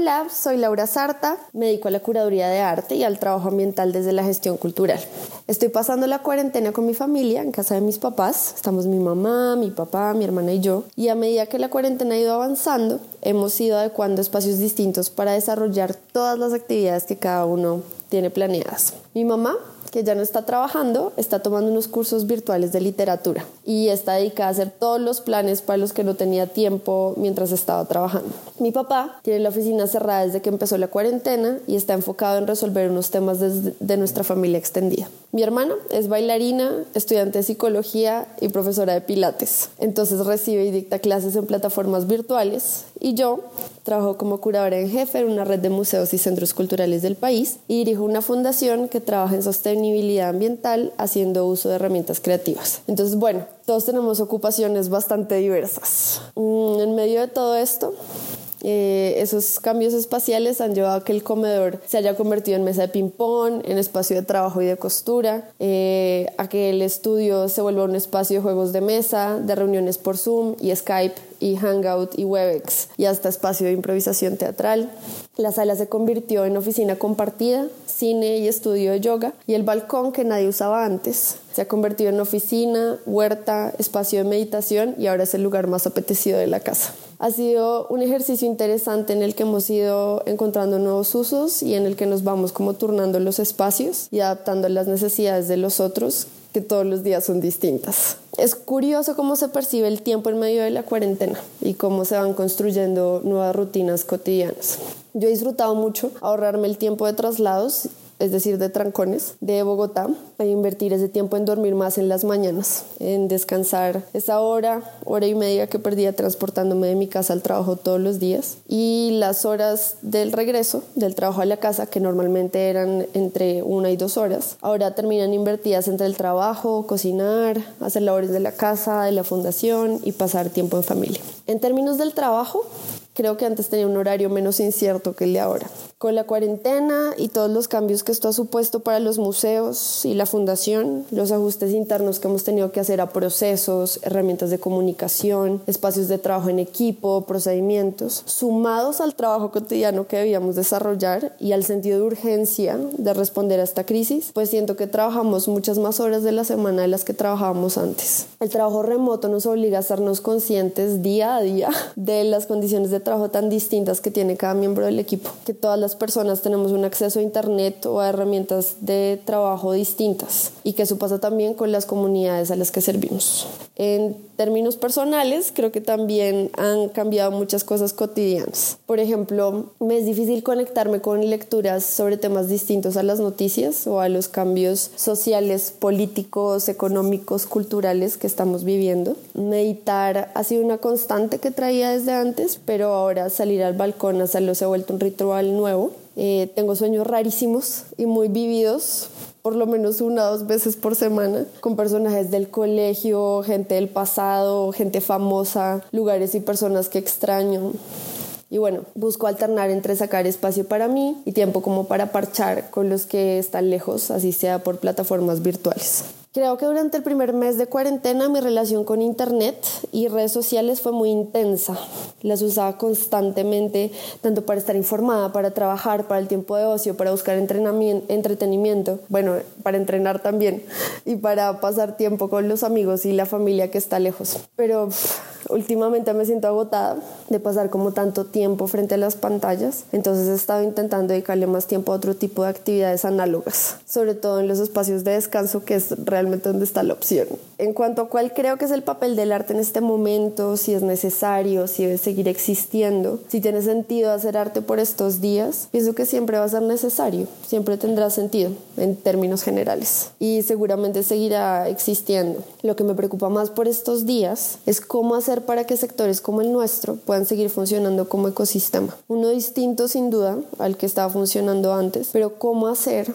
Hola, soy Laura Sarta, me dedico a la curaduría de arte y al trabajo ambiental desde la gestión cultural. Estoy pasando la cuarentena con mi familia en casa de mis papás. Estamos mi mamá, mi papá, mi hermana y yo. Y a medida que la cuarentena ha ido avanzando, hemos ido adecuando espacios distintos para desarrollar todas las actividades que cada uno tiene planeadas. Mi mamá que ya no está trabajando, está tomando unos cursos virtuales de literatura y está dedicada a hacer todos los planes para los que no tenía tiempo mientras estaba trabajando. Mi papá tiene la oficina cerrada desde que empezó la cuarentena y está enfocado en resolver unos temas de, nuestra familia extendida. Mi hermana es bailarina, estudiante de psicología y profesora de pilates. Entonces recibe y dicta clases en plataformas virtuales y yo trabajo como curadora en jefe en una red de museos y centros culturales del país y dirijo una fundación que trabaja en sostenibilidad ambiental haciendo uso de herramientas creativas. Entonces, bueno, todos tenemos ocupaciones bastante diversas. Mm, en medio de todo esto, eh, esos cambios espaciales han llevado a que el comedor se haya convertido en mesa de ping-pong, en espacio de trabajo y de costura, eh, a que el estudio se vuelva un espacio de juegos de mesa, de reuniones por Zoom y Skype y Hangout y Webex y hasta espacio de improvisación teatral. La sala se convirtió en oficina compartida, cine y estudio de yoga y el balcón que nadie usaba antes se ha convertido en oficina, huerta, espacio de meditación y ahora es el lugar más apetecido de la casa. Ha sido un ejercicio interesante en el que hemos ido encontrando nuevos usos y en el que nos vamos como turnando los espacios y adaptando las necesidades de los otros que todos los días son distintas. Es curioso cómo se percibe el tiempo en medio de la cuarentena y cómo se van construyendo nuevas rutinas cotidianas. Yo he disfrutado mucho ahorrarme el tiempo de traslados es decir, de trancones, de Bogotá, a invertir ese tiempo en dormir más en las mañanas, en descansar esa hora, hora y media que perdía transportándome de mi casa al trabajo todos los días y las horas del regreso del trabajo a la casa, que normalmente eran entre una y dos horas, ahora terminan invertidas entre el trabajo, cocinar, hacer labores de la casa, de la fundación y pasar tiempo en familia. En términos del trabajo, creo que antes tenía un horario menos incierto que el de ahora. Con la cuarentena y todos los cambios que esto ha supuesto para los museos y la fundación, los ajustes internos que hemos tenido que hacer a procesos, herramientas de comunicación, espacios de trabajo en equipo, procedimientos, sumados al trabajo cotidiano que debíamos desarrollar y al sentido de urgencia de responder a esta crisis, pues siento que trabajamos muchas más horas de la semana de las que trabajábamos antes. El trabajo remoto nos obliga a estarnos conscientes día a día de las condiciones de trabajo tan distintas que tiene cada miembro del equipo, que todas las personas tenemos un acceso a Internet o a herramientas de trabajo distintas y que eso pasa también con las comunidades a las que servimos. Términos personales, creo que también han cambiado muchas cosas cotidianas. Por ejemplo, me es difícil conectarme con lecturas sobre temas distintos a las noticias o a los cambios sociales, políticos, económicos, culturales que estamos viviendo. Meditar ha sido una constante que traía desde antes, pero ahora salir al balcón a hacerlo se ha vuelto un ritual nuevo. Eh, tengo sueños rarísimos y muy vividos, por lo menos una o dos veces por semana, con personajes del colegio, gente del pasado, gente famosa, lugares y personas que extraño. Y bueno, busco alternar entre sacar espacio para mí y tiempo como para parchar con los que están lejos, así sea por plataformas virtuales. Creo que durante el primer mes de cuarentena mi relación con Internet y redes sociales fue muy intensa. Las usaba constantemente, tanto para estar informada, para trabajar, para el tiempo de ocio, para buscar entretenimiento, bueno, para entrenar también y para pasar tiempo con los amigos y la familia que está lejos. Pero últimamente me siento agotada de pasar como tanto tiempo frente a las pantallas, entonces he estado intentando dedicarle más tiempo a otro tipo de actividades análogas, sobre todo en los espacios de descanso que es realmente realmente dónde está la opción. En cuanto a cuál creo que es el papel del arte en este momento, si es necesario, si debe seguir existiendo, si tiene sentido hacer arte por estos días, pienso que siempre va a ser necesario, siempre tendrá sentido en términos generales y seguramente seguirá existiendo. Lo que me preocupa más por estos días es cómo hacer para que sectores como el nuestro puedan seguir funcionando como ecosistema. Uno distinto sin duda al que estaba funcionando antes, pero cómo hacer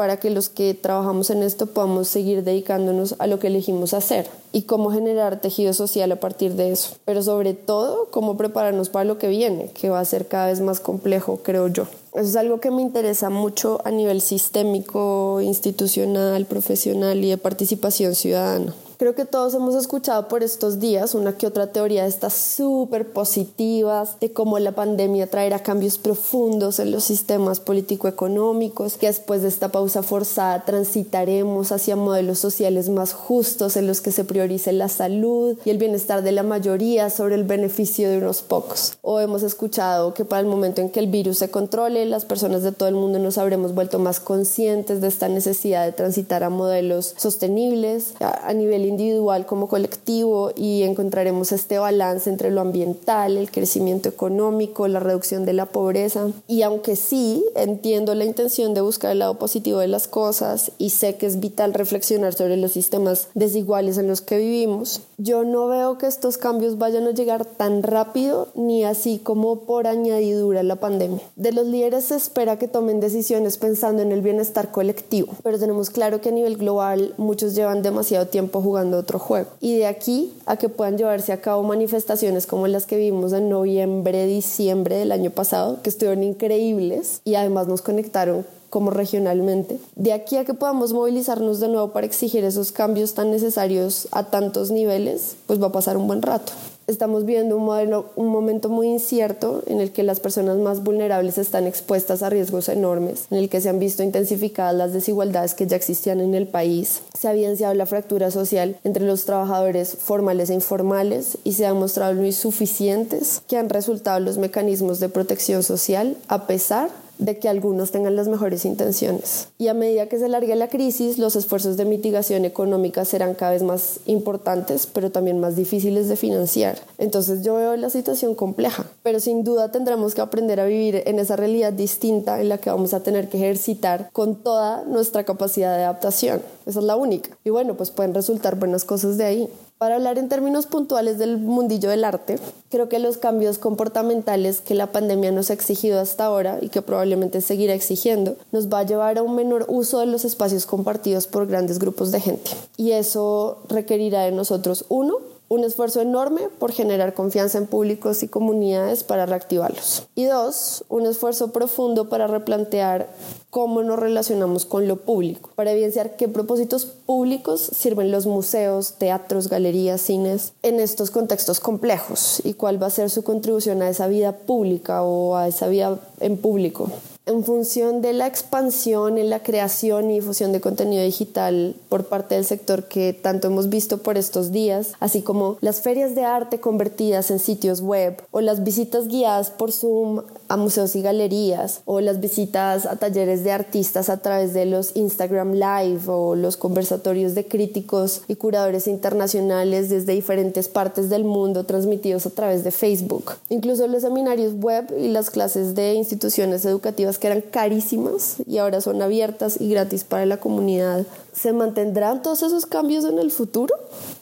para que los que trabajamos en esto podamos seguir dedicándonos a lo que elegimos hacer y cómo generar tejido social a partir de eso. Pero sobre todo, cómo prepararnos para lo que viene, que va a ser cada vez más complejo, creo yo. Eso es algo que me interesa mucho a nivel sistémico, institucional, profesional y de participación ciudadana. Creo que todos hemos escuchado por estos días una que otra teoría de estas súper positivas, de cómo la pandemia traerá cambios profundos en los sistemas político-económicos, que después de esta pausa forzada transitaremos hacia modelos sociales más justos en los que se priorice la salud y el bienestar de la mayoría sobre el beneficio de unos pocos. O hemos escuchado que para el momento en que el virus se controle, las personas de todo el mundo nos habremos vuelto más conscientes de esta necesidad de transitar a modelos sostenibles a nivel individual como colectivo y encontraremos este balance entre lo ambiental, el crecimiento económico, la reducción de la pobreza. Y aunque sí entiendo la intención de buscar el lado positivo de las cosas y sé que es vital reflexionar sobre los sistemas desiguales en los que vivimos, yo no veo que estos cambios vayan a llegar tan rápido ni así como por añadidura la pandemia. De los líderes se espera que tomen decisiones pensando en el bienestar colectivo, pero tenemos claro que a nivel global muchos llevan demasiado tiempo jugando otro juego. Y de aquí a que puedan llevarse a cabo manifestaciones como las que vimos en noviembre, diciembre del año pasado, que estuvieron increíbles y además nos conectaron como regionalmente. De aquí a que podamos movilizarnos de nuevo para exigir esos cambios tan necesarios a tantos niveles, pues va a pasar un buen rato estamos viendo un, modelo, un momento muy incierto en el que las personas más vulnerables están expuestas a riesgos enormes, en el que se han visto intensificadas las desigualdades que ya existían en el país, se ha evidenciado la fractura social entre los trabajadores formales e informales y se han mostrado lo insuficientes que han resultado los mecanismos de protección social a pesar de que algunos tengan las mejores intenciones. Y a medida que se largue la crisis, los esfuerzos de mitigación económica serán cada vez más importantes, pero también más difíciles de financiar. Entonces yo veo la situación compleja, pero sin duda tendremos que aprender a vivir en esa realidad distinta en la que vamos a tener que ejercitar con toda nuestra capacidad de adaptación. Esa es la única. Y bueno, pues pueden resultar buenas cosas de ahí. Para hablar en términos puntuales del mundillo del arte, creo que los cambios comportamentales que la pandemia nos ha exigido hasta ahora y que probablemente seguirá exigiendo, nos va a llevar a un menor uso de los espacios compartidos por grandes grupos de gente. Y eso requerirá de nosotros, uno, un esfuerzo enorme por generar confianza en públicos y comunidades para reactivarlos. Y dos, un esfuerzo profundo para replantear cómo nos relacionamos con lo público, para evidenciar qué propósitos públicos sirven los museos, teatros, galerías, cines en estos contextos complejos y cuál va a ser su contribución a esa vida pública o a esa vida en público en función de la expansión en la creación y difusión de contenido digital por parte del sector que tanto hemos visto por estos días, así como las ferias de arte convertidas en sitios web o las visitas guiadas por Zoom a museos y galerías o las visitas a talleres de artistas a través de los Instagram Live o los conversatorios de críticos y curadores internacionales desde diferentes partes del mundo transmitidos a través de Facebook. Incluso los seminarios web y las clases de instituciones educativas que eran carísimas y ahora son abiertas y gratis para la comunidad. ¿Se mantendrán todos esos cambios en el futuro?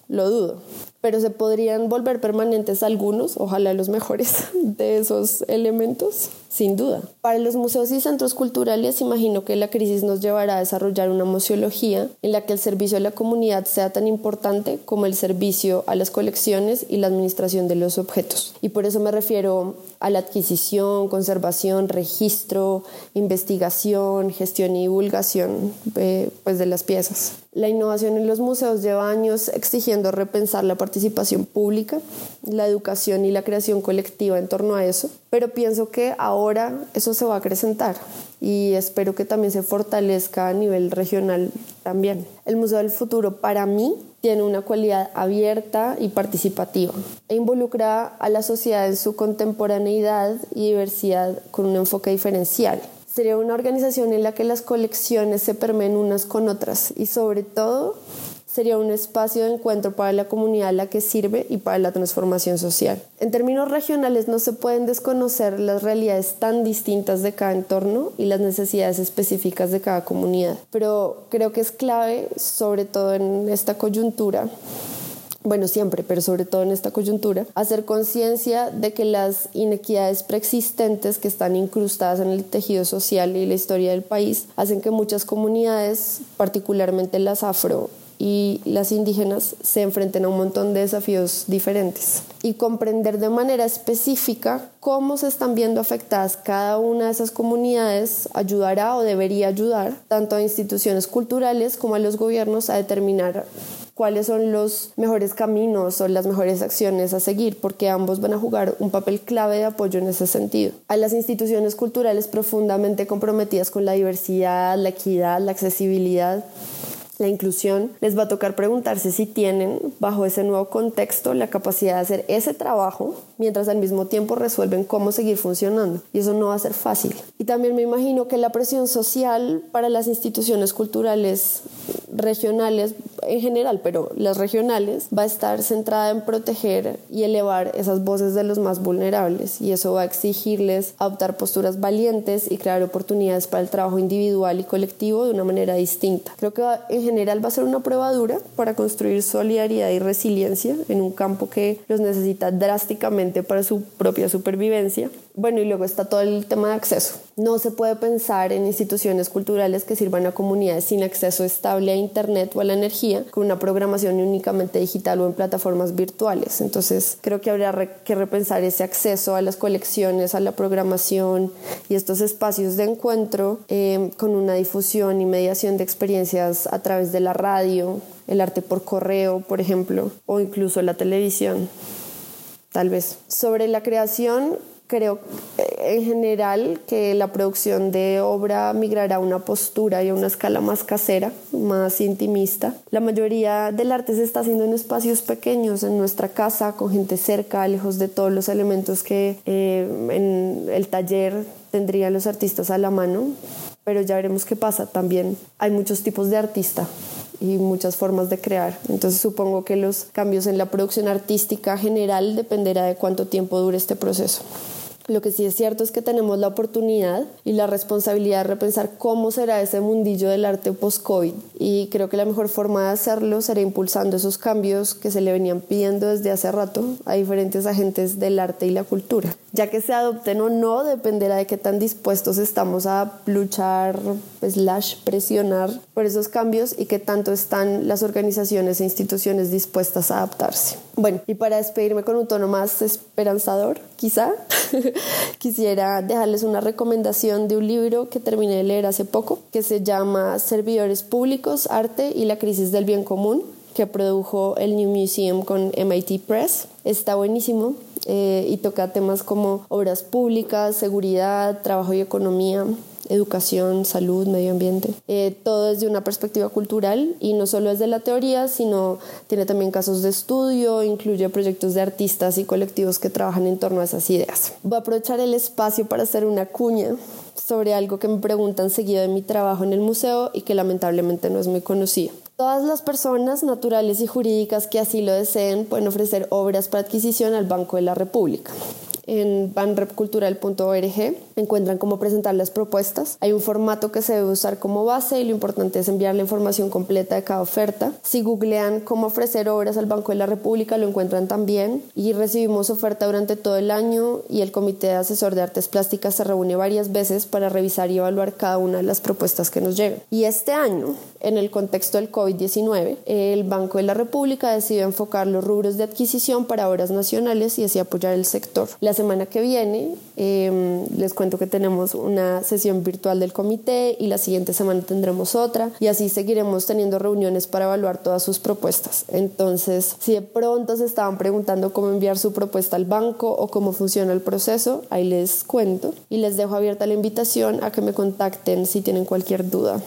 Lo dudo pero se podrían volver permanentes algunos, ojalá los mejores de esos elementos, sin duda. Para los museos y centros culturales, imagino que la crisis nos llevará a desarrollar una museología en la que el servicio a la comunidad sea tan importante como el servicio a las colecciones y la administración de los objetos. Y por eso me refiero a la adquisición, conservación, registro, investigación, gestión y divulgación eh, pues de las piezas. La innovación en los museos lleva años exigiendo repensar la participación pública, la educación y la creación colectiva en torno a eso, pero pienso que ahora eso se va a acrecentar y espero que también se fortalezca a nivel regional también. El Museo del Futuro para mí tiene una cualidad abierta y participativa e involucra a la sociedad en su contemporaneidad y diversidad con un enfoque diferencial. Sería una organización en la que las colecciones se permeen unas con otras y sobre todo sería un espacio de encuentro para la comunidad a la que sirve y para la transformación social. En términos regionales no se pueden desconocer las realidades tan distintas de cada entorno y las necesidades específicas de cada comunidad, pero creo que es clave, sobre todo en esta coyuntura, bueno, siempre, pero sobre todo en esta coyuntura, hacer conciencia de que las inequidades preexistentes que están incrustadas en el tejido social y la historia del país hacen que muchas comunidades, particularmente las afro, y las indígenas se enfrenten a un montón de desafíos diferentes y comprender de manera específica cómo se están viendo afectadas cada una de esas comunidades ayudará o debería ayudar tanto a instituciones culturales como a los gobiernos a determinar cuáles son los mejores caminos o las mejores acciones a seguir, porque ambos van a jugar un papel clave de apoyo en ese sentido. A las instituciones culturales profundamente comprometidas con la diversidad, la equidad, la accesibilidad, la inclusión, les va a tocar preguntarse si tienen, bajo ese nuevo contexto, la capacidad de hacer ese trabajo mientras al mismo tiempo resuelven cómo seguir funcionando. Y eso no va a ser fácil. Y también me imagino que la presión social para las instituciones culturales regionales en general, pero las regionales, va a estar centrada en proteger y elevar esas voces de los más vulnerables y eso va a exigirles adoptar posturas valientes y crear oportunidades para el trabajo individual y colectivo de una manera distinta. Creo que en general va a ser una prueba dura para construir solidaridad y resiliencia en un campo que los necesita drásticamente para su propia supervivencia. Bueno, y luego está todo el tema de acceso. No se puede pensar en instituciones culturales que sirvan a comunidades sin acceso estable a Internet o a la energía con una programación únicamente digital o en plataformas virtuales. Entonces, creo que habría que repensar ese acceso a las colecciones, a la programación y estos espacios de encuentro eh, con una difusión y mediación de experiencias a través de la radio, el arte por correo, por ejemplo, o incluso la televisión tal vez. Sobre la creación, creo en general que la producción de obra migrará a una postura y a una escala más casera, más intimista. La mayoría del arte se está haciendo en espacios pequeños, en nuestra casa, con gente cerca, lejos de todos los elementos que eh, en el taller tendrían los artistas a la mano, pero ya veremos qué pasa. También hay muchos tipos de artista y muchas formas de crear. Entonces supongo que los cambios en la producción artística general dependerá de cuánto tiempo dure este proceso. Lo que sí es cierto es que tenemos la oportunidad y la responsabilidad de repensar cómo será ese mundillo del arte post-COVID. Y creo que la mejor forma de hacerlo será impulsando esos cambios que se le venían pidiendo desde hace rato a diferentes agentes del arte y la cultura. Ya que se adopten o no dependerá de qué tan dispuestos estamos a luchar, slash, presionar por esos cambios y qué tanto están las organizaciones e instituciones dispuestas a adaptarse. Bueno, y para despedirme con un tono más esperanzador, quizá. quisiera dejarles una recomendación de un libro que terminé de leer hace poco, que se llama Servidores Públicos, Arte y la Crisis del Bien Común, que produjo el New Museum con MIT Press. Está buenísimo eh, y toca temas como obras públicas, seguridad, trabajo y economía educación, salud, medio ambiente, eh, todo desde una perspectiva cultural y no solo desde la teoría, sino tiene también casos de estudio, incluye proyectos de artistas y colectivos que trabajan en torno a esas ideas. Voy a aprovechar el espacio para hacer una cuña sobre algo que me preguntan seguido de mi trabajo en el museo y que lamentablemente no es muy conocido. Todas las personas naturales y jurídicas que así lo deseen pueden ofrecer obras para adquisición al Banco de la República en banrepcultural.org encuentran cómo presentar las propuestas. Hay un formato que se debe usar como base y lo importante es enviar la información completa de cada oferta. Si googlean cómo ofrecer obras al Banco de la República lo encuentran también y recibimos oferta durante todo el año y el Comité de Asesor de Artes Plásticas se reúne varias veces para revisar y evaluar cada una de las propuestas que nos llegan. Y este año, en el contexto del COVID-19, el Banco de la República decidió enfocar los rubros de adquisición para obras nacionales y así apoyar el sector. Las semana que viene em, les cuento que tenemos una sesión virtual del comité y la siguiente semana tendremos otra y así seguiremos teniendo reuniones para evaluar todas sus propuestas. Entonces, si de pronto se estaban preguntando cómo enviar su propuesta al banco o cómo funciona el proceso, ahí les cuento y les dejo abierta la invitación a que me contacten si tienen cualquier duda.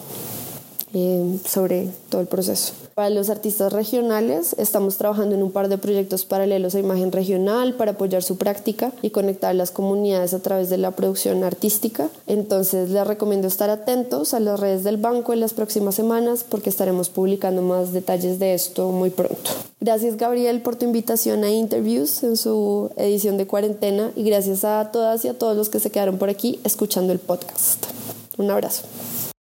Eh, sobre todo el proceso. Para los artistas regionales estamos trabajando en un par de proyectos paralelos a imagen regional para apoyar su práctica y conectar las comunidades a través de la producción artística. Entonces les recomiendo estar atentos a las redes del banco en las próximas semanas porque estaremos publicando más detalles de esto muy pronto. Gracias Gabriel por tu invitación a Interviews en su edición de cuarentena y gracias a todas y a todos los que se quedaron por aquí escuchando el podcast. Un abrazo.